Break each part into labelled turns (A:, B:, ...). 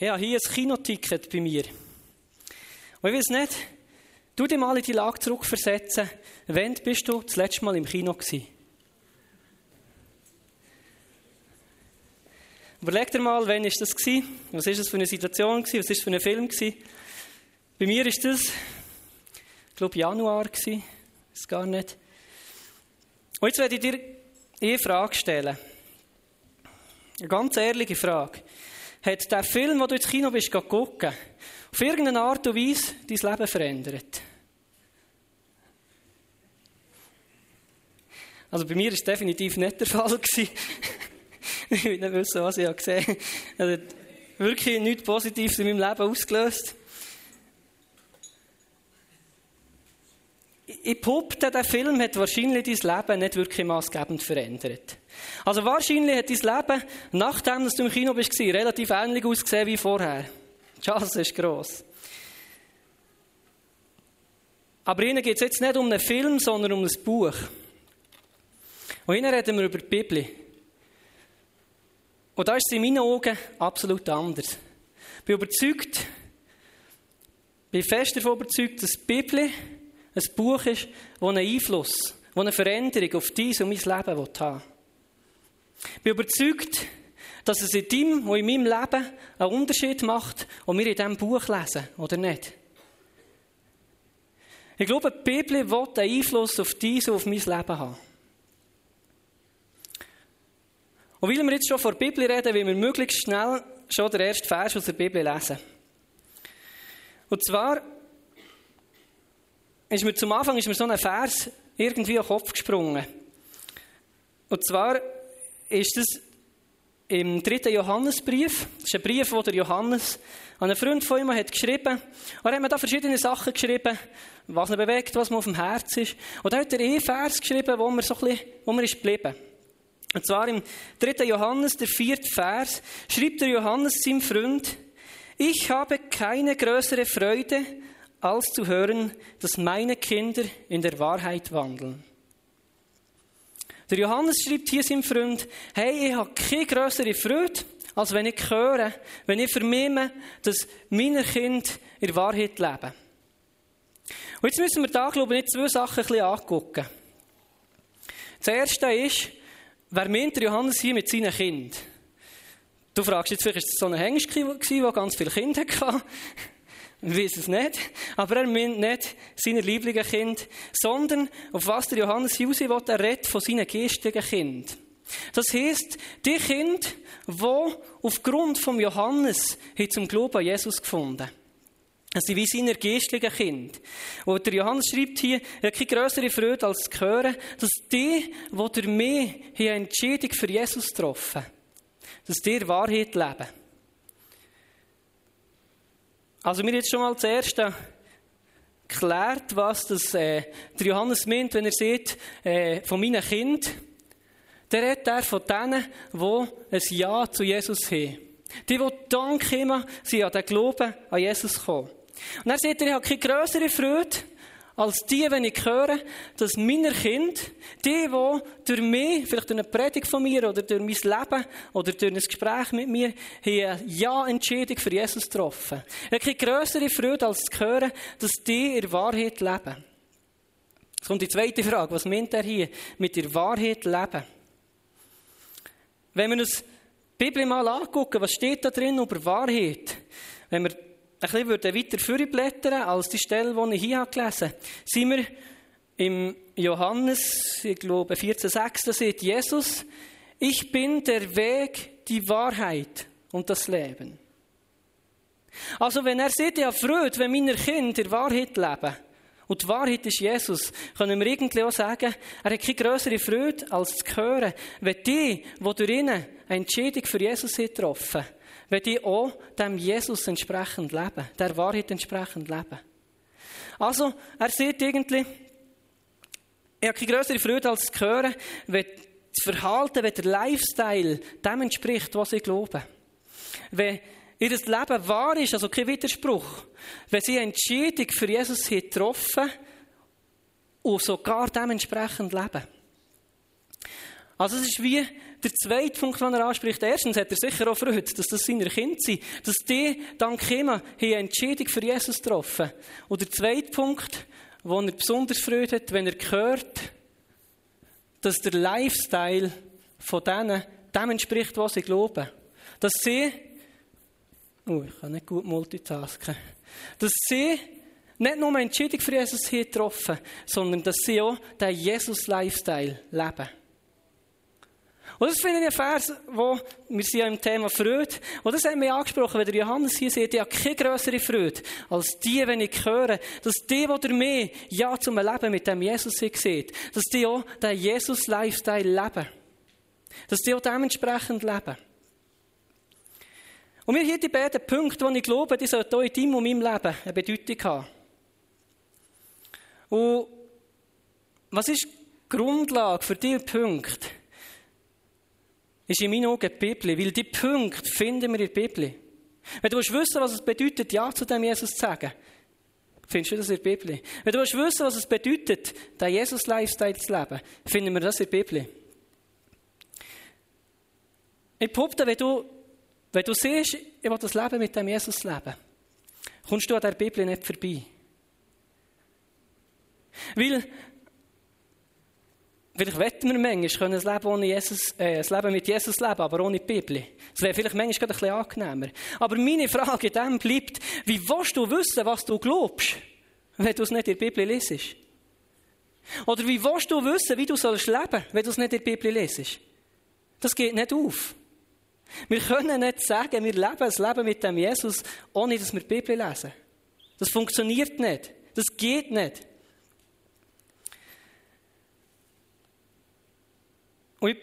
A: Habe hier ein Kinoticket bei mir. Und ich weiß nicht, du dir mal in die Lage zurückversetzen, wann bist du das letzte Mal im Kino gewesen? Überleg dir mal, wann war das? Gewesen? Was war das für eine Situation? Gewesen? Was war das für ein Film? Gewesen? Bei mir war das, ich glaube, Januar. Gewesen. Ist gar nicht. Und jetzt werde ich dir eine Frage stellen. Eine ganz ehrliche Frage. Hat der Film, den du ins Kino bist gucken, auf irgendeine Art und Weise dein Leben verändert? Also bei mir war es definitiv nicht der Fall. ich will nicht wissen, was ich gesehen habe. Er hat wirklich nichts Positives in meinem Leben ausgelöst. Ich behaupte, der Film hat wahrscheinlich dein Leben nicht wirklich maßgebend verändert. Also wahrscheinlich hat dein Leben, nachdem du im Kino bist, relativ ähnlich ausgesehen wie vorher. Die Chance ist gross. Aber ihnen geht es jetzt nicht um einen Film, sondern um ein Buch. Und ihnen reden wir über die Bibel. Und da ist es in meinen Augen absolut anders. Ich bin überzeugt, bin fest davon überzeugt, dass die Bibel ein Buch ist, das einen Einfluss, das eine Veränderung auf dein und mein Leben haben Ich bin überzeugt, dass es in deinem und in meinem Leben einen Unterschied macht, ob wir in diesem Buch lesen oder nicht. Ich glaube, die Bibel will einen Einfluss auf dein und auf mein Leben haben. Und weil wir jetzt schon vor der Bibel reden, wollen wir möglichst schnell schon den ersten Vers aus der Bibel lesen. Und zwar ist mir zum Anfang ist mir so ein Vers irgendwie auf den Kopf gesprungen. Und zwar ist das im dritten Johannesbrief. Das ist ein Brief, den der Johannes an einen Freund von ihm hat geschrieben. Und er hat mir da verschiedene Sachen geschrieben, was ihn bewegt, was mir auf dem Herz ist. Und da hat er einen Vers geschrieben, wo mir so ein bisschen, wo mir ist geblieben. Und zwar im 3. Johannes, der vierte Vers, schrieb der Johannes seinem Freund, ich habe keine größere Freude, als zu hören, dass meine Kinder in der Wahrheit wandeln. Der Johannes schreibt hier seinem Freund, hey, ich habe keine größere Freude, als wenn ich höre, wenn ich vernehme, dass meine Kinder in Wahrheit leben. Und jetzt müssen wir da, glaube ich, zwei Sachen ein bisschen angucken. Das erste ist, Wer meint der Johannes hier mit seinen Kindern? Du fragst jetzt, vielleicht ist es so ein Hengst der ganz viele Kinder hatte. Ich weiß es nicht. Aber er meint nicht seine lieblichen Kind, sondern auf was der Johannes raus will, er redet von seinen geistigen Kind. Das heisst, die Kinder, die aufgrund vom Johannes zum Glauben an Jesus gefunden. Es sind wie seine geistlichen Kinder. Und der Johannes schreibt hier, er hat keine grössere Freude als zu hören, dass die, die durch mich eine Entscheidung für Jesus getroffen dass die Wahrheit leben. Also mir jetzt schon mal zuerst geklärt, was das, äh, der Johannes meint, wenn er sieht, äh, von meinen Kind. Der redet er von denen, die ein Ja zu Jesus haben. Die, die dank immer sie an den Glauben an Jesus kommen. Und er sagt, ich habe keine größere Freude, als die, wenn ich höre, dass meine Kinder, die, die durch mich, vielleicht durch eine Predigt von mir oder durch mein Leben oder durch ein Gespräch mit mir, hier Ja-Entscheidung für Jesus getroffen. Ich habe größere Freude, als zu hören, dass die in Wahrheit leben. Jetzt kommt die zweite Frage. Was meint er hier mit der Wahrheit leben? Wenn wir uns die Bibel mal angucken, was steht da drin über Wahrheit? Wenn wir bisschen weiter vorblättern als die Stelle, die ich hier gelesen habe, sind wir im Johannes, ich glaube 14,6, da sagt Jesus, ich bin der Weg, die Wahrheit und das Leben. Also wenn er sagt, ja Freude, wenn meine Kinder in Wahrheit leben, und die Wahrheit ist Jesus, können wir irgendwie auch sagen, er hat keine größere Freude, als zu hören, wenn die, die durch ihn eine Entscheidung für Jesus getroffen haben, wenn die auch dem Jesus entsprechend leben, der Wahrheit entsprechend leben. Also, er sieht irgendwie, ich habe keine größere Freude als zu hören, wenn das Verhalten, wenn der Lifestyle dem entspricht, was ich glaube. Wenn ihr Leben wahr ist, also kein Widerspruch, wenn sie eine Entscheidung für Jesus getroffen und sogar dementsprechend leben. Also es ist wie der zweite Punkt, den er anspricht. Erstens hat er sicher auch Freude, dass das seine Kinder sind, dass die dank ihm eine Entscheidung für Jesus getroffen Und der zweite Punkt, wo er besonders Freude hat, wenn er hört, dass der Lifestyle von denen dem entspricht, was sie glauben. Dass sie, oh, ich kann nicht gut multitasken, dass sie nicht nur eine Entscheidung für Jesus hier getroffen, sondern dass sie auch den Jesus-Lifestyle leben. Und das finde ich ein Vers, wo, wir sind ja im Thema Freude, und das hat mich angesprochen, wenn der Johannes hier ich habe keine größere Freude, als die, wenn ich höre, dass die, die der mehr Ja zum Leben mit dem Jesus sieht, dass die auch den Jesus-Lifestyle leben. Dass die auch dementsprechend leben. Und wir hier die beiden Punkte, die ich glaube, die sollten auch in deinem und meinem Leben eine Bedeutung haben. Und was ist die Grundlage für diese Punkte? Ist in meinen Augen die Bibel, weil die Punkte finden wir in der Bibel. Wenn du wissen was es bedeutet, Ja zu dem Jesus zu sagen, findest du das in der Bibel. Wenn du wissen was es bedeutet, den Jesus-Lifestyle zu leben, finden wir das in der Bibel. Ich behaupte, wenn du, wenn du siehst, ich will das Leben mit dem Jesus leben, kommst du an der Bibel nicht vorbei. Weil Vielleicht wetten wir manchmal, ein Leben, ohne Jesus, äh, ein Leben mit Jesus leben, aber ohne die Bibel. Das wäre vielleicht manchmal ein bisschen angenehmer. Aber meine Frage dann bleibt, wie willst du wissen, was du glaubst, wenn du es nicht in der Bibel lesest? Oder wie willst du wissen, wie du sollst leben, wenn du es nicht in der Bibel lesest? Das geht nicht auf. Wir können nicht sagen, wir leben ein Leben mit dem Jesus, ohne dass wir die Bibel lesen. Das funktioniert nicht. Das geht nicht. Und ich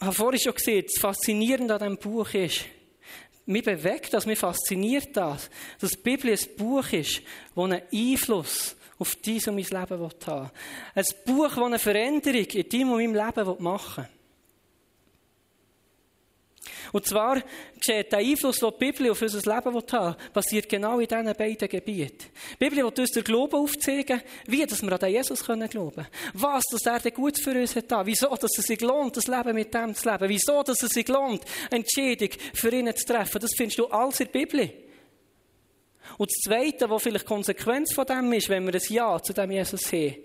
A: habe vorhin schon gesehen, das Faszinierende an diesem Buch ist, mich bewegt das, mich fasziniert das, dass die Bibel ein Buch ist, das einen Einfluss auf dein und mein Leben haben will. Ein Buch, das eine Veränderung in deinem und meinem Leben machen will. Und zwar geschieht der Einfluss, den die Bibel auf unser Leben haben will, genau in diesen beiden Gebieten. Die Bibel will uns den Glauben aufzeigen, wie dass wir an den Jesus glauben können. Was, dass er denn gut für uns hat. Wieso, dass es sich lohnt, das Leben mit dem zu leben. Wieso, dass es sich lohnt, Entscheidung für ihn zu treffen. Das findest du alles in der Bibel. Und das Zweite, was vielleicht Konsequenz von dem ist, wenn wir ein Ja zu dem Jesus haben,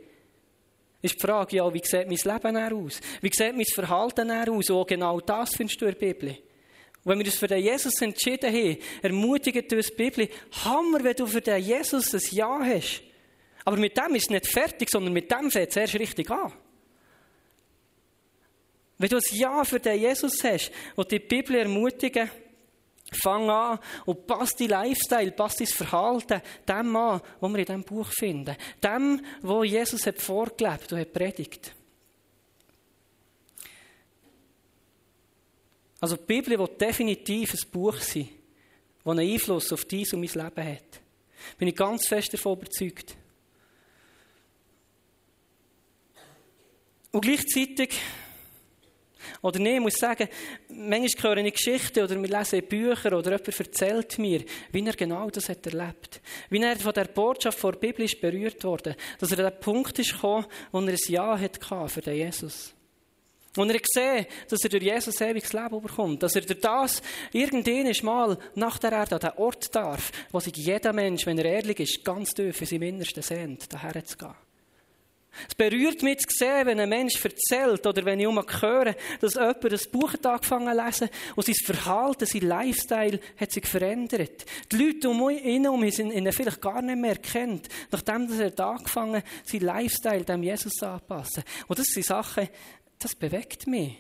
A: ist die Frage, ja, wie sieht mein Leben aus? Wie sieht mein Verhalten aus? Und genau das findest du in der Bibel. Und wenn wir uns für den Jesus entschieden haben, ermutigt uns die Bibel, Hammer, wenn du für den Jesus ein Ja hast. Aber mit dem ist es nicht fertig, sondern mit dem fängt es erst richtig an. Wenn du ein Ja für den Jesus hast und die Bibel ermutigen, fang an und passt dein Lifestyle, passt dein Verhalten dem an, was wir in diesem Buch finden. Dem, wo Jesus hat vorgelebt und hat predigt. Also die Bibel wird definitiv ein Buch sein, das einen Einfluss auf dies und mein Leben hat. Bin ich ganz fest davon überzeugt. Und gleichzeitig, oder nee, ich muss sagen, manchmal höre ich Geschichten oder wir lesen Bücher oder jemand erzählt mir, wie er genau das hat erlebt. Wie er von der Botschaft vor der Bibel ist berührt wurde. Dass er an den Punkt ist gekommen, wo er ein Ja hatte für den Jesus. Und er gesehen, dass er durch Jesus ewiges Leben bekommt. Dass er durch das irgendwann mal nach der Erde an den Ort darf, wo sich jeder Mensch, wenn er ehrlich ist, ganz tief in seinem Innersten sehnt, daher zu gehen. Es berührt mich zu sehen, wenn ein Mensch erzählt oder wenn ich immer höre, dass jemand das Buch hat angefangen zu lesen und sein Verhalten, sein Lifestyle hat sich verändert. Die Leute um ihn herum sind ihn vielleicht gar nicht mehr kennt, nachdem er angefangen hat, sein Lifestyle dem Jesus anzupassen. Und das sind Sachen, das bewegt mich.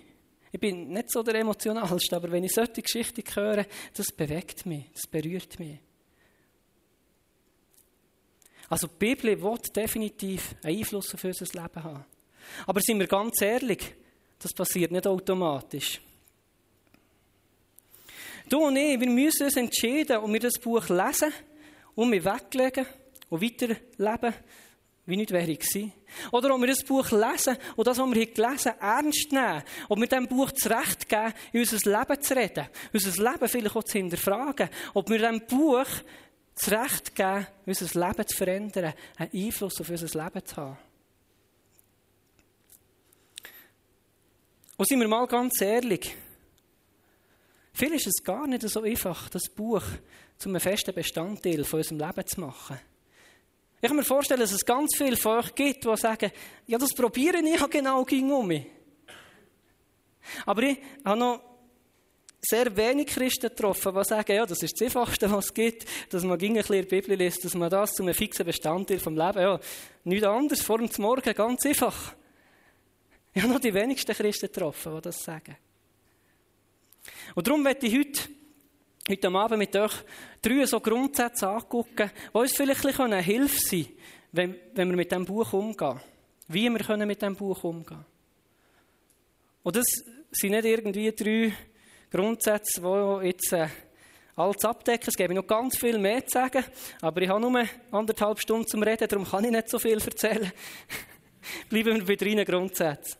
A: Ich bin nicht so der Emotionalste, aber wenn ich solche Geschichten höre, das bewegt mich, das berührt mich. Also die Bibel wird definitiv einen Einfluss auf unser Leben haben. Aber sind wir ganz ehrlich, das passiert nicht automatisch. Du und ich, wir müssen uns entscheiden und wir das Buch lesen und wir weglegen und weiterleben wie nicht wäre gewesen. Oder ob wir das Buch lesen und das, was wir hier gelesen haben, ernst nehmen. Ob wir diesem Buch zurecht geben, in unser Leben zu reden. Unser Leben vielleicht auch zu hinterfragen. Ob wir diesem Buch zurecht geben, unser Leben zu verändern. Einen Einfluss auf unser Leben zu haben. Und sind wir mal ganz ehrlich, viel ist es gar nicht so einfach, das Buch zu einem festen Bestandteil von unserem Leben zu machen. Ich kann mir vorstellen, dass es ganz viele von euch gibt, die sagen, ja, das probiere ich ja genau gegen um mich. Aber ich habe noch sehr wenig Christen getroffen, die sagen, ja, das ist das Einfachste, was es gibt, dass man ein bisschen Bibel liest, dass man das zu einem fixen Bestandteil vom Leben, ja, nichts anderes, vor dem Morgen, ganz einfach. Ich habe noch die wenigsten Christen getroffen, die das sagen. Und darum möchte ich heute, heute Abend mit euch drei so Grundsätze angucken, die uns vielleicht eine Hilfe sein können, wenn, wenn wir mit diesem Buch umgehen. Wie wir können mit diesem Buch umgehen. Und das sind nicht irgendwie drei Grundsätze, die jetzt äh, alles abdecken. Es gäbe noch ganz viel mehr zu sagen, aber ich habe nur anderthalb Stunden zum Reden, darum kann ich nicht so viel erzählen. Bleiben wir bei drei Grundsätzen.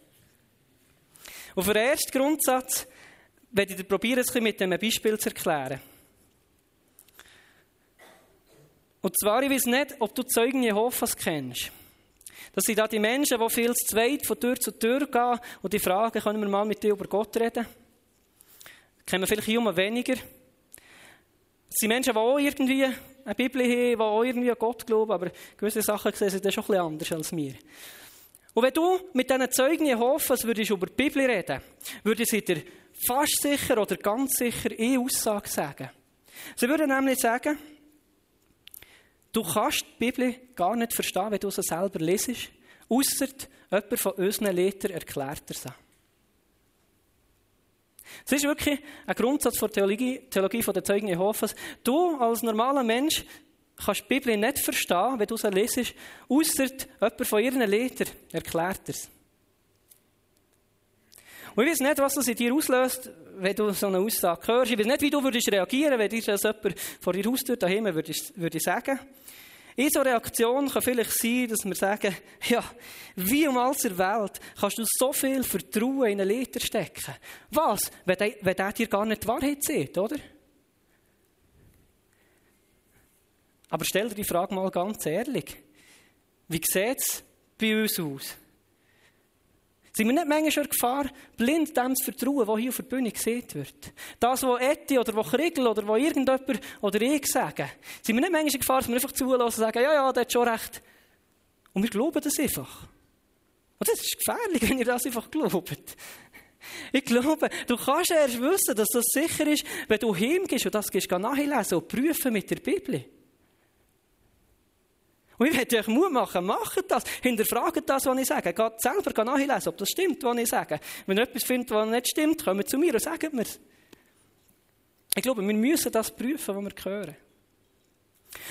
A: Und für den ersten Grundsatz werde ich dir probieren, es mit einem Beispiel zu erklären. Und zwar, ich weiß nicht, ob du Zeugen Jehovas kennst. Das sind da die Menschen, die viel zu zweit von Tür zu Tür gehen und die fragen, können wir mal mit dir über Gott reden? Kennen vielleicht hier weniger. Es sind Menschen, die auch irgendwie eine Bibel haben, die auch irgendwie an Gott glauben, aber gewisse Sachen sehen sie dann schon bisschen anders als wir. Und wenn du mit diesen Zeugen Jehovas würdest über die Bibel reden, würden sie dir fast sicher oder ganz sicher eine Aussage sagen. Sie würden nämlich sagen, du kannst die Bibel gar nicht verstehen, wenn du sie selber lesest, ausser jemand von unseren Lehrern erklärt er sie. Es ist wirklich ein Grundsatz der Theologie, Theologie der Zeugen Jehovas. Du als normaler Mensch kannst die Bibel nicht verstehen, wenn du sie lesest, ausser jemand von ihren Lehrern erklärt es. Und ich weiß nicht, was das in dir auslöst, wenn du so eine Aussage hörst. Ich weiß nicht, wie du würdest reagieren, wenn dir das jemand vor dir Haustür daheim würde, würde sagen. In so Reaktion kann vielleicht sein, dass wir sagen, ja, wie um alles der Welt kannst du so viel Vertrauen in einen Leiter stecken? Was, wenn der, wenn der dir gar nicht die Wahrheit sieht, oder? Aber stell dir die Frage mal ganz ehrlich. Wie sieht es bei uns aus? Sind wir nicht manchmal in Gefahr, blind dem zu vertrauen, was hier auf der Bühne gesehen wird? Das, was Eti oder was Kriegel oder was irgendjemand oder ich sagen. Sind wir nicht manchmal in Gefahr, dass wir einfach zulassen und sagen, ja, ja, der hat schon recht. Und wir glauben das einfach. Und das ist gefährlich, wenn ihr das einfach glaubt. Ich glaube, du kannst erst wissen, dass das sicher ist, wenn du hingehst und das gehst nachlesen und prüfen mit der Bibel. Und ich möchte euch Mut machen, macht das, hinterfragt das, was ich sage. Geht selber nachlesen, ob das stimmt, was ich sage. Wenn ihr etwas findet, was nicht stimmt, kommt zu mir und sagt mir es. Ich glaube, wir müssen das prüfen, was wir hören.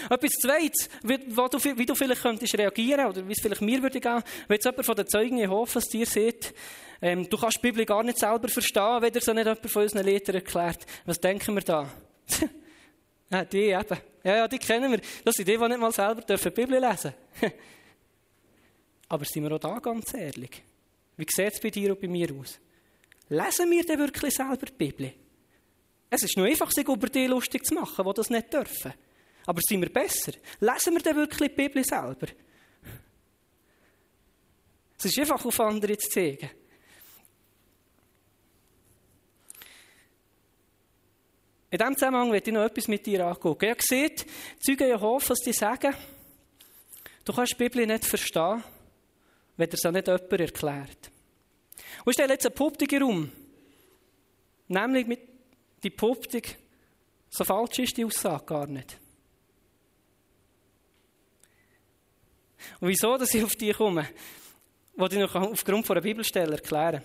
A: Etwas Zweites, wie, du, wie du vielleicht könntest reagieren oder wie es vielleicht mir würde gehen, wenn jetzt jemand von den Zeugen Jehovas dir sieht, ähm, du kannst die Bibel gar nicht selber verstehen, wenn dir so nicht jemand von unseren Lehrern erklärt. Was denken wir da? ja, die eben. Ja, ja, die kennen wir. Das sind die, die nicht mal selber die Bibel lesen dürfen. Aber sind wir auch da ganz ehrlich? Wie sieht es bei dir und bei mir aus? Lesen wir denn wirklich selber die Bibel? Es ist nur einfach, sich über die lustig zu machen, die das nicht dürfen. Aber sind wir besser? Lesen wir denn wirklich die Bibel selber? Es ist einfach auf andere zu zeigen. In diesem Zusammenhang möchte ich noch etwas mit dir angucken. Ihr seht, Zeugen Jehovas, die sagen, du kannst die Bibel nicht verstehen, wenn dir es nicht jemand erklärt. Und ich stelle jetzt eine Poptik herum. Nämlich mit die Poptik, so falsch ist die Aussage gar nicht. Und wieso, dass ich auf die komme, wollte ich noch aufgrund von einer Bibelstelle erklären.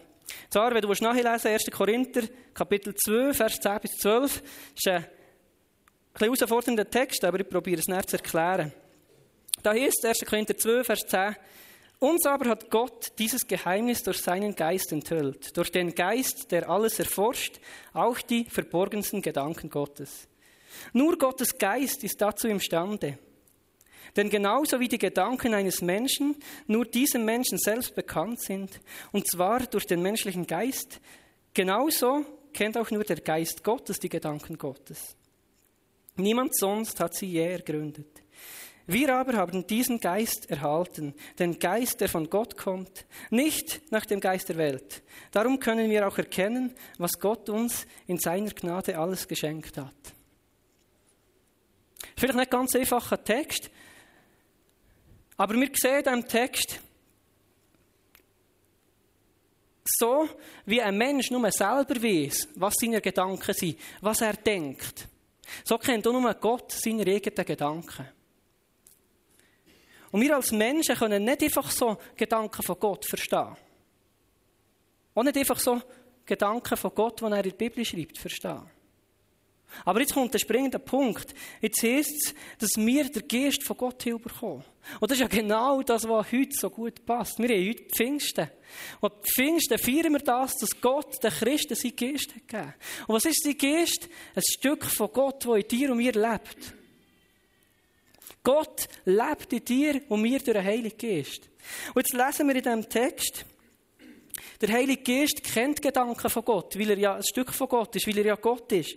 A: Zwar, wenn du nachlesen 1. Korinther, Kapitel 2, Vers 10 bis 12, ist ein ein herausfordernder Text, aber ich probiere es näher zu erklären. Da heißt 1. Korinther 2, Vers 10, uns aber hat Gott dieses Geheimnis durch seinen Geist enthüllt, durch den Geist, der alles erforscht, auch die verborgensten Gedanken Gottes. Nur Gottes Geist ist dazu imstande. Denn genauso wie die Gedanken eines Menschen nur diesem Menschen selbst bekannt sind, und zwar durch den menschlichen Geist, genauso kennt auch nur der Geist Gottes die Gedanken Gottes. Niemand sonst hat sie je ergründet. Wir aber haben diesen Geist erhalten, den Geist, der von Gott kommt, nicht nach dem Geist der Welt. Darum können wir auch erkennen, was Gott uns in seiner Gnade alles geschenkt hat. Vielleicht nicht ganz einfacher Text, aber wir sehen diesem Text, so wie ein Mensch nur selber weiß, was seine Gedanken sind, was er denkt, so kennt auch nur Gott seine eigenen Gedanken. Und wir als Menschen können nicht einfach so Gedanken von Gott verstehen. Auch nicht einfach so Gedanken von Gott, die er in der Bibel schreibt, verstehen. Aber jetzt kommt der springende Punkt. Jetzt heisst es, dass wir den Geist von Gott bekommen. Und das ist ja genau das, was heute so gut passt. Wir haben heute Pfingsten. Und Pfingsten feiern wir das, dass Gott den Christen seinen Geist hat gegeben. Und was ist sein Geist? Ein Stück von Gott, das in dir und mir lebt. Gott lebt in dir und mir durch den Heiligen Geist. Und jetzt lesen wir in diesem Text, der Heilige Geist kennt Gedanken von Gott, weil er ja ein Stück von Gott ist, weil er ja Gott ist.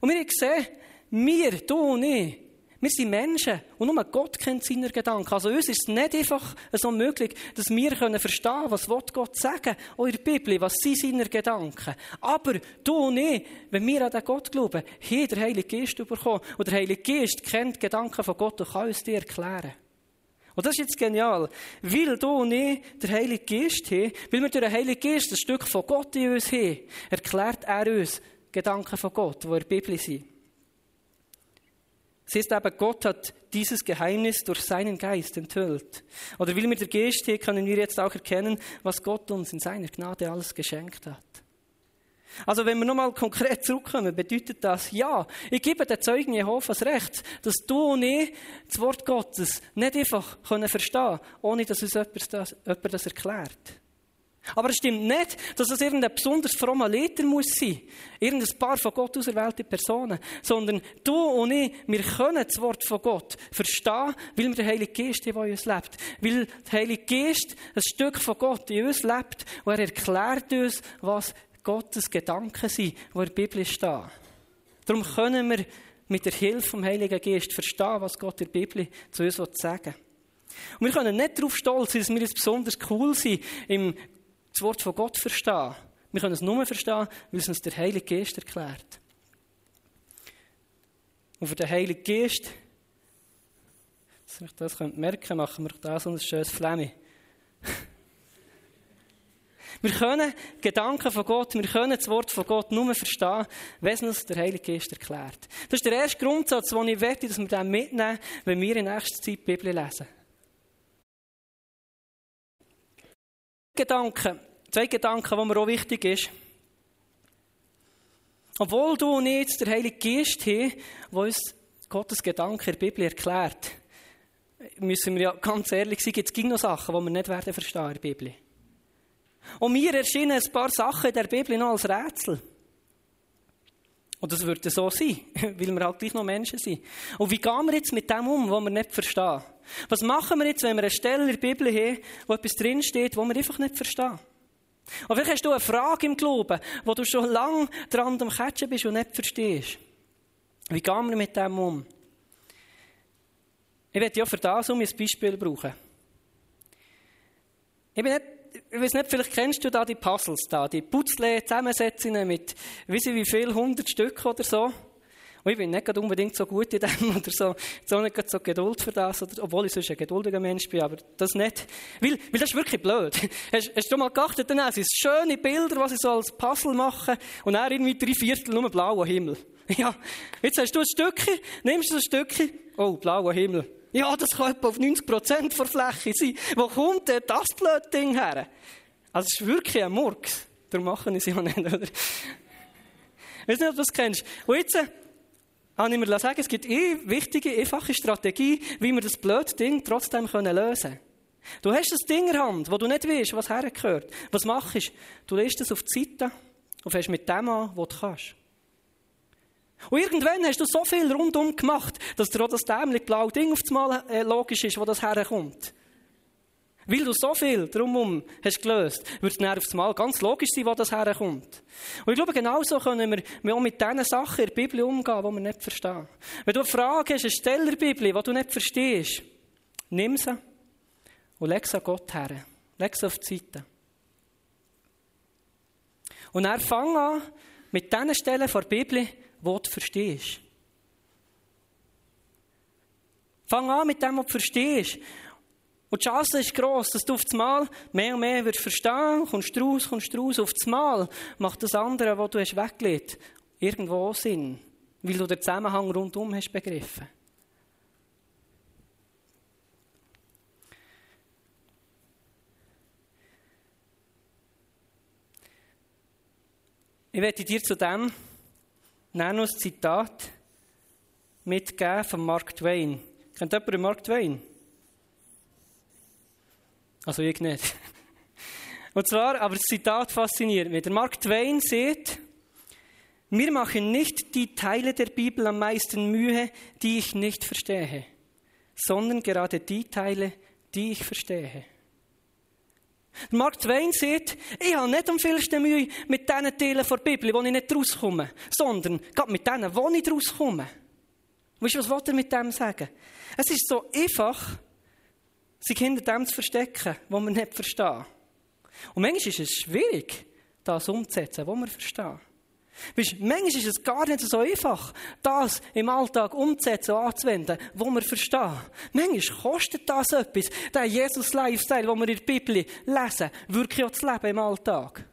A: Und wir gesehen, wir, du und ich, wir sind Menschen und nur Gott kennt seine Gedanken. Also uns ist es nicht einfach so möglich, dass wir können verstehen was Gott sagen auch in der Bibel, was sind seine Gedanken. Aber du und ich, wenn wir an den Gott glauben, haben der Heilige Geist bekommen. Und der Heilige Geist kennt die Gedanken von Gott und kann uns die erklären. Und das ist jetzt genial. Weil du und ich den Heiligen Geist haben, weil wir durch den Heiligen Geist ein Stück von Gott in uns haben, erklärt er uns Gedanken von Gott, die in Bibel sind. Es ist aber, Gott hat dieses Geheimnis durch seinen Geist enthüllt. Oder will mit der Geist hier, können wir jetzt auch erkennen, was Gott uns in seiner Gnade alles geschenkt hat. Also wenn wir nochmal konkret zurückkommen, bedeutet das, ja, ich gebe den Zeugen Jehovas recht, dass du und ich das Wort Gottes nicht einfach können verstehen ohne dass uns jemand das, jemand das erklärt. Aber es stimmt nicht, dass es irgendein besonders frommer Leiter muss sein. Irgendein paar von Gott auserwählte Personen. Sondern du und ich, wir können das Wort von Gott verstehen, weil wir der Heilige Geist in uns lebt. Weil der Heilige Geist ein Stück von Gott in uns lebt und er erklärt uns, was Gottes Gedanken sind, die in der Bibel stehen. Darum können wir mit der Hilfe vom Heiligen Geist verstehen, was Gott in der Bibel zu uns sagen will. Und wir können nicht darauf stolz sein, dass wir jetzt besonders cool sind im das Wort von Gott verstehen. Wir können es nur verstehen, weil es uns der Heilige Geist erklärt. Und für den Heiligen Geist, dass ich das merken könnte, machen wir da so ein schönes Flämme. Wir können Gedanken von Gott, wir können das Wort von Gott nur verstehen, wenn es uns der Heilige Geist erklärt. Das ist der erste Grundsatz, den ich wette, dass wir den mitnehmen, wenn wir in nächster Zeit die Bibel lesen. Gedanken, zwei Gedanken, die mir auch wichtig ist. Obwohl du und ich der Heilige Geist haben, der uns Gottes Gedanken in der Bibel erklärt, müssen wir ja ganz ehrlich sein, gibt es noch Sachen, die wir nicht werden verstehen in der Bibel. Und mir erscheinen ein paar Sachen in der Bibel noch als Rätsel. Und das würde so sein, weil wir halt gleich noch Menschen sind. Und wie gehen wir jetzt mit dem um, was wir nicht verstehen? Was machen wir jetzt, wenn wir eine Stelle in der Bibel haben, wo etwas drinsteht, wo wir einfach nicht verstehen? Und vielleicht hast du eine Frage im Glauben, wo du schon lange dran am Catchen bist und nicht verstehst. Wie gehen wir mit dem um? Ich werde ja für das um ein Beispiel brauchen. Ich, bin nicht, ich weiß nicht, vielleicht kennst du da die Puzzles da, die Putzle-Zusammensetzungen mit, wie wie viel, hundert Stück oder so. Und ich bin nicht unbedingt so gut in dem oder so, jetzt auch nicht so Geduld für das, oder, obwohl ich sonst ein geduldiger Mensch bin, aber das nicht. Weil, weil das ist wirklich blöd. Hast, hast du mal geachtet, dann sind schöne Bilder, was ich so als Puzzle mache, und dann irgendwie drei Viertel nur blauer Himmel. Ja, jetzt hast du ein Stückchen, nimmst du ein Stückchen, oh, blauer Himmel. Ja, das kann etwa auf 90 Prozent der Fläche sein. Wo kommt denn das blöde Ding her? Also, es ist wirklich ein Murks. Darum machen ich es ja nicht, oder? Ich weiß nicht, ob du das kennst. Und jetzt, habe ich mir sagen, es gibt eine wichtige, einfache Strategie, wie wir das blöde Ding trotzdem lösen können. Du hast das Ding in der Hand, wo du nicht weißt, was hergehört. Was machst du? Du lässt es auf die Seite und fängst mit dem an, was du kannst. Und irgendwann hast du so viel rundum gemacht, dass dir auch das dämlich blaue Ding auf das Mal äh, logisch ist, wo das herkommt. Weil du so viel drumherum hast gelöst, wird es dann aufs Mal ganz logisch sein, wo das herkommt. Und ich glaube, genauso können wir auch mit diesen Sachen in der Bibel umgehen, die wir nicht verstehen. Wenn du eine Frage hast, eine Stellerbibel, die du nicht verstehst, nimm sie und leg sie an Gott her. Leg sie auf die Seite. Und er fang an mit den Stellen der Bibel, die du verstehst. Fang an mit dem, was du verstehst. Und die Chance ist gross, dass du auf das Mal mehr und mehr wirst verstehen, kommst raus, kommst raus. Auf das Mal macht das andere, was du hast weggelegt, irgendwo Sinn. Weil du den Zusammenhang rundum hast begriffen. Ich werde dir zu dem noch ein Zitat mitgeben von Mark Twain. Kennt jemand Mark Twain? Also ich nicht. Und zwar, aber das Zitat fasziniert mich. Der Mark Twain sagt, mir machen nicht die Teile der Bibel am meisten Mühe, die ich nicht verstehe, sondern gerade die Teile, die ich verstehe. Mark Twain sagt, ich habe nicht am vielsten Mühe mit den Teilen der Bibel, wo ich nicht rauskomme, sondern gerade mit denen, wo ich rauskomme. Weißt du, was er mit dem sagen? Es ist so einfach, sich hinter dem zu verstecken, was wir nicht verstehen. Und manchmal ist es schwierig, das umzusetzen, was wir verstehen. Weißt, manchmal ist es gar nicht so einfach, das im Alltag umzusetzen und anzuwenden, was wir verstehen. Manchmal kostet das etwas. Der Jesus-Lifestyle, den wir in der Bibel lesen, wirklich auch das Leben im Alltag.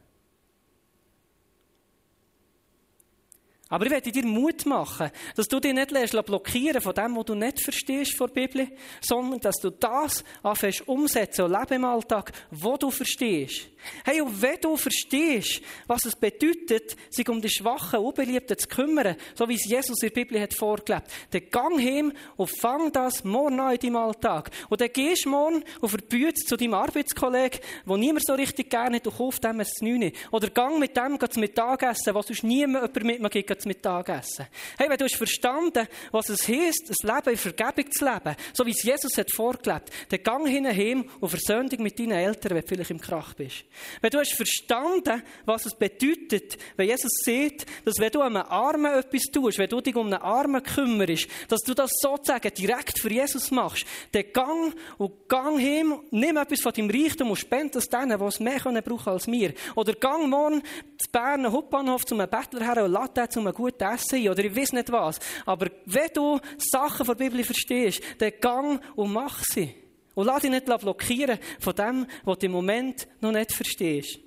A: Aber ich werde dir Mut machen, dass du dich nicht lässt blockieren von dem, was du nicht verstehst von der Bibel, sondern dass du das anfängst umsetzen und leben im Alltag, wo du verstehst. Hey, und wenn du verstehst, was es bedeutet, sich um die Schwachen, Unbeliebten zu kümmern, so wie es Jesus in der Bibel hat vorgelebt, dann gang heim und fang das morgen an in deinem Alltag. Und dann gehst du morgen der Bühne zu deinem Arbeitskollegen, wo niemand so richtig gerne hat, und kauf dem ein Znüni. Oder gang mit dem zum Mittagessen, was sonst niemand jemand mit gibt, zum Mittagessen. Hey, wenn du hast verstanden, was es heisst, ein Leben in Vergebung zu leben, so wie es Jesus hat vorgelebt, dann gang heim und Versöhnung mit deinen Eltern, wenn du vielleicht im Krach bist. Wenn du hast verstanden, was es bedeutet, wenn Jesus sieht, dass wenn du einem Armen etwas tust, wenn du dich um einen Armen kümmerst, dass du das sozusagen direkt für Jesus machst, dann gang und gang hin, nimm etwas von deinem Reichtum und spend das denen, die es mehr können brauchen als mir. Oder gang morgen zu Bern Hauptbahnhof zu einem Bettler her und lade den einem guten Essen. Oder ich weiß nicht was. Aber wenn du Sachen von der Bibel verstehst, dann gang und mach sie. Und lass dich nicht blockieren von dem, was du im Moment noch nicht verstehst.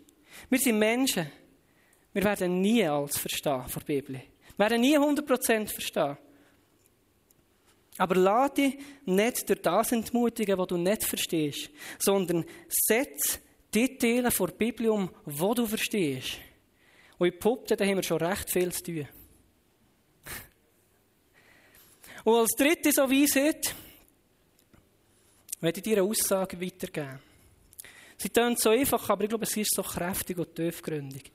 A: Wir sind Menschen. Wir werden nie alles verstehen von der Bibel. Wir werden nie 100% verstehen. Aber lass dich nicht durch das entmutigen, was du nicht verstehst, sondern setz die Teile vor Bibel um, die du verstehst. Und ich behaupte, da haben wir schon recht viel zu tun. Und als dritte so Weisheit, möchte ich dir eine Aussage weitergeben. Sie tönt so einfach, aber ich glaube, sie ist so kräftig und tiefgründig.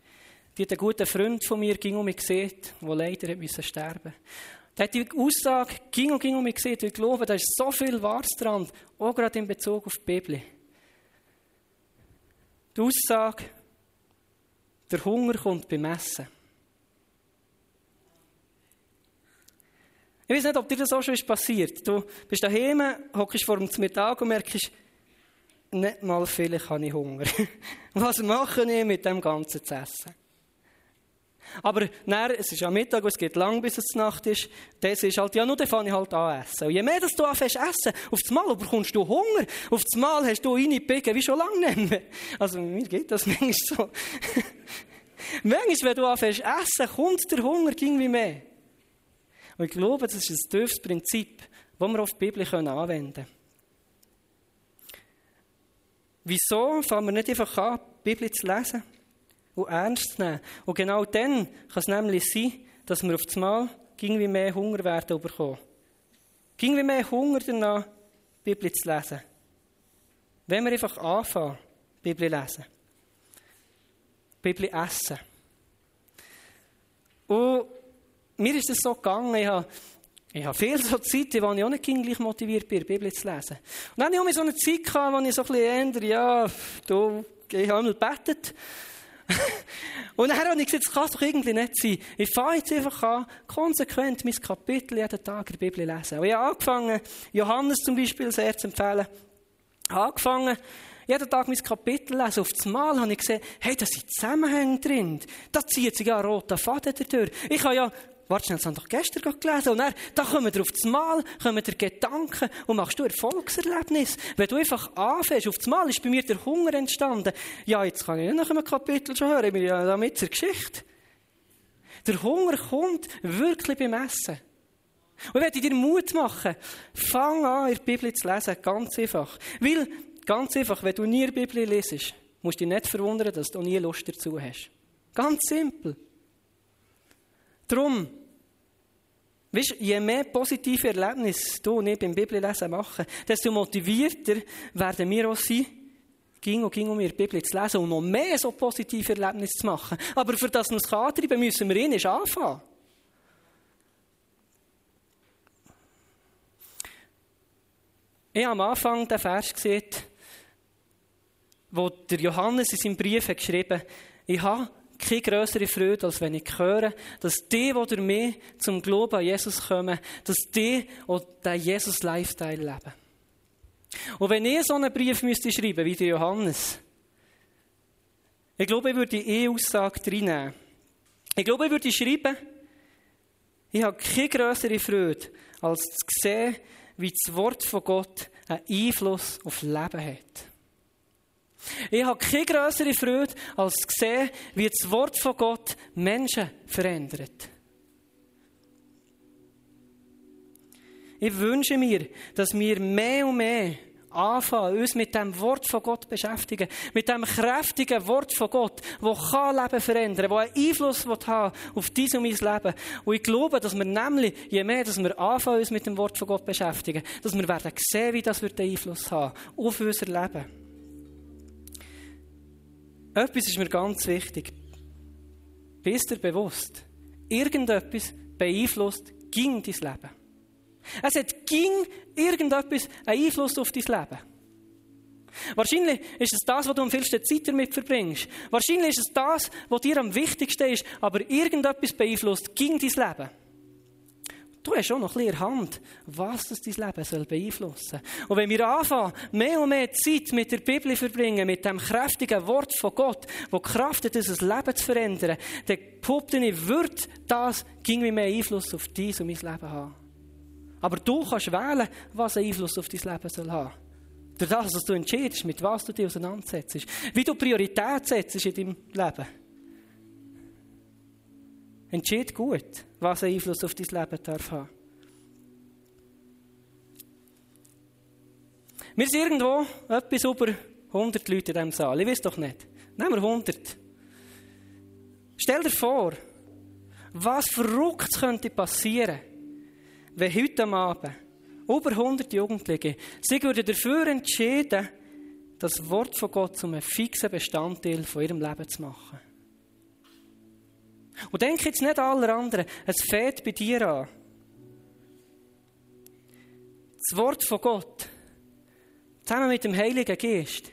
A: Die hat einen guten Freund von mir ging um mich gesehen, der leider müssen sterben. Der hat die Aussage ging und ging um mich gesehen. Ich glaube, da ist so viel Wahres dran, auch gerade in Bezug auf die Bibel. Die Aussage, der Hunger kommt beim Essen. Ich weiß nicht, ob dir das auch schon passiert. Du bist daheim, hockst vor dem Mittag und merkst, nicht mal vielleicht habe ich Hunger. Was mache ich mit dem Ganzen zu essen? Aber dann, es ist am Mittag und es geht lang, bis es Nacht ist. Das ist halt, ja, nur dann fange ich halt an essen. Und je mehr dass du anfängst essen, auf das Mal bekommst du Hunger. Auf das Mal hast du reingepicken, wie schon lange nicht mehr. Also, mir geht das manchmal so. Manchmal, wenn du anfängst essen, kommt der Hunger irgendwie mehr. Und ich glaube, das ist ein tiefes Prinzip, das wir auf die Bibel anwenden können. Wieso fangen wir nicht einfach an, die Bibel zu lesen und ernst zu nehmen? Und genau dann kann es nämlich sein, dass wir auf das Mal irgendwie mehr Hunger werden bekommen. Irgendwie mehr Hunger danach, die Bibel zu lesen. Wenn wir einfach anfangen, die Bibel zu lesen. Die Bibel essen. Und mir ist es so gegangen, ich habe Ich habe viel so Zeiten, wo ich auch nicht gleich motiviert bin, die Bibel zu lesen. Und dann hatte ich auch so eine Zeit, gehabt, wo ich so ein bisschen ändere, ja, du, ich habe einmal gebetet. und dann habe ich gesagt, das kann doch irgendwie nicht sein. Ich fange jetzt einfach an, konsequent mein Kapitel jeden Tag in der Bibel lesen. Und ich habe angefangen, Johannes zum Beispiel sehr zu empfehlen, angefangen, jeden Tag mein Kapitel lesen. Auf das Mal habe ich gesehen, hey, da sind Zusammenhänge drin. Da zieht sich ja ein roter Faden durch. Ich habe ja Warte schnell, das haben doch gestern gelesen. Und dann, da kommen wir auf das Mal, kommen dir Gedanken und machst du Erfolgserlebnis. Wenn du einfach anfängst, auf das Mal ist bei mir der Hunger entstanden. Ja, jetzt kann ich nicht nach einem Kapitel schon hören, ich bin ja damit zur Geschichte. Der Hunger kommt wirklich beim Essen. Und ich werde dir Mut machen. Fang an, in der Bibel zu lesen. Ganz einfach. Weil, ganz einfach, wenn du nie der Bibel lesest, musst du dich nicht verwundern, dass du nie Lust dazu hast. Ganz simpel. Darum, weißt, je mehr positive Erlebnisse du und ich beim Bibellesen machen, desto motivierter werden wir auch sein, ging und ging um ihre Bibel zu lesen und noch mehr so positive Erlebnisse zu machen. Aber für das es antreiben, müssen wir ihn anfangen. Ich habe am Anfang den Vers gesehen, wo der Johannes in seinem Brief hat geschrieben ich habe keine größere Freude, als wenn ich höre, dass die, die durch mich zum Glauben an Jesus kommen, dass die auch den Jesus-Lifestyle leben. Und wenn ich so einen Brief müsste schreiben wie der Johannes, ich glaube, ich würde die E-Aussage reinnehmen. Ich glaube, ich würde schreiben, ich habe keine größere Freude, als zu sehen, wie das Wort von Gott einen Einfluss auf Leben hat. Ich habe keine größere Freude, als zu sehen, wie das Wort von Gott Menschen verändert. Ich wünsche mir, dass wir mehr und mehr anfangen, uns mit dem Wort von Gott beschäftigen. Mit dem kräftigen Wort von Gott, das kann Leben verändern, das einen Einfluss haben auf dein und mein Leben. Und ich glaube, dass wir nämlich, je mehr, dass wir anfangen, uns mit dem Wort von Gott beschäftigen, dass wir werden sehen, wie das wird Einfluss haben auf unser Leben. Etwas ist mir ganz wichtig. Bist dir bewusst, irgendetwas beeinflusst ging dein Leben. Es hat ging irgendetwas einen Einfluss auf dein Leben. Wahrscheinlich ist es das, was du am vielsten Zeit damit verbringst. Wahrscheinlich ist es das, was dir am wichtigsten ist, aber irgendetwas beeinflusst ging dein Leben. Du hast auch noch ein bisschen Hand, was dein Leben soll beeinflussen soll. Und wenn wir anfangen, mehr und mehr Zeit mit der Bibel verbringen, mit dem kräftigen Wort von Gott, wo Kraft hat, unser Leben zu verändern, dann behaupte ich, wird das irgendwie mehr Einfluss auf dein und mein Leben haben. Aber du kannst wählen, was einen Einfluss auf dein Leben soll haben. Durch das, was du entscheidest, mit was du dich auseinandersetzt. Wie du Priorität setzt in deinem Leben. Entscheid gut, was einen Einfluss auf dein Leben darf haben. Wir sind irgendwo etwas über 100 Leute in diesem Saal. Ich weiß doch nicht. Nehmen wir 100. Stell dir vor, was verrückt könnte passieren, wenn heute Abend über 100 Jugendliche sich dafür entscheiden, das Wort von Gott zum fixen Bestandteil von ihrem Leben zu machen. Und denk jetzt nicht an alle anderen, es fehlt bei dir an. Das Wort von Gott, zusammen mit dem Heiligen Geist,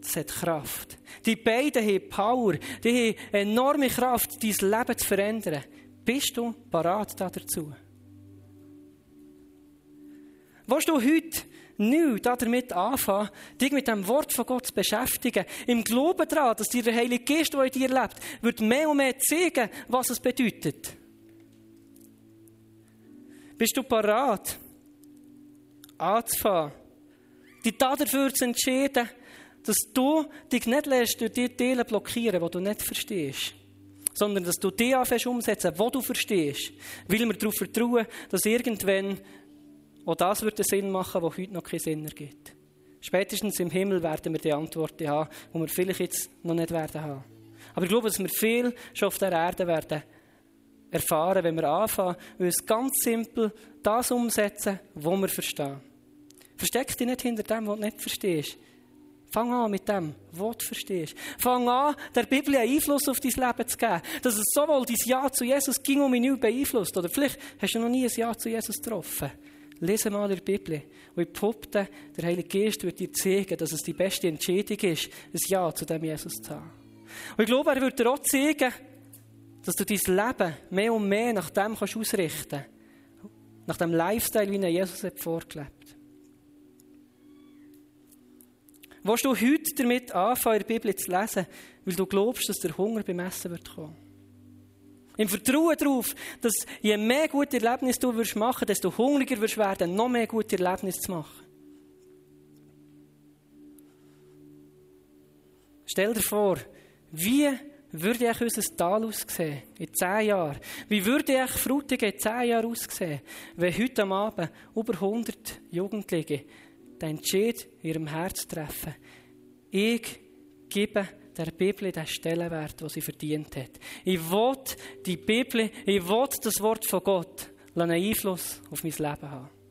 A: das hat Kraft. Die beiden haben Power, die haben enorme Kraft, dein Leben zu verändern. Bist du parat dazu? Willst du heute nichts damit anfangen, dich mit dem Wort von Gott zu beschäftigen. Im Glauben daran, dass dir der Heilige Geist, der in dir lebt, wird mehr und mehr zeigen, was es bedeutet. Bist du parat, anzufangen, dich dafür zu entscheiden, dass du dich nicht lässt durch die Teile blockieren, die du nicht verstehst, sondern dass du die anfängst umsetzen, die du verstehst, weil wir darauf vertrauen, dass irgendwann auch das wird einen Sinn machen, der heute noch keinen Sinn ergibt. Spätestens im Himmel werden wir die Antworten haben, die wir vielleicht jetzt noch nicht werden haben. Aber ich glaube, dass wir viel schon auf der Erde werden erfahren, wenn wir anfangen, uns ganz simpel das umsetzen, was wir verstehen. Versteck dich nicht hinter dem, was du nicht verstehst. Fang an mit dem, was du verstehst. Fang an, der Bibel einen Einfluss auf dein Leben zu geben. Dass es sowohl dein Ja zu Jesus ging um ihn beeinflusst. Oder vielleicht hast du noch nie ein Ja zu Jesus getroffen. Lese mal in der Bibel. Und ich behaupte, der Heilige Geist wird dir zeigen, dass es die beste Entscheidung ist, ein Ja zu dem Jesus zu haben. Und ich glaube, er wird dir auch zeigen, dass du dein Leben mehr und mehr nach dem kannst ausrichten kannst. Nach dem Lifestyle, wie er Jesus hat vorgelebt Willst du heute damit anfangen, der Bibel zu lesen, weil du glaubst, dass der Hunger beim Essen wird kommen? Im Vertrauen darauf, dass je mehr gute Erlebnisse du wirst machen, desto hungriger wirst werden, noch mehr gute Erlebnisse zu machen. Stell dir vor, wie würde ich unser Tal aussehen in zehn Jahren? Wie würde ich Frutigen in zehn Jahren aussehen, wenn heute am Abend über 100 Jugendliche den Entscheid in ihrem Herz treffen? Ich gebe der Bibel den Stellenwert, den sie verdient hat. Ich will die Bibel, ich will das Wort von Gott einen Einfluss auf mein Leben haben.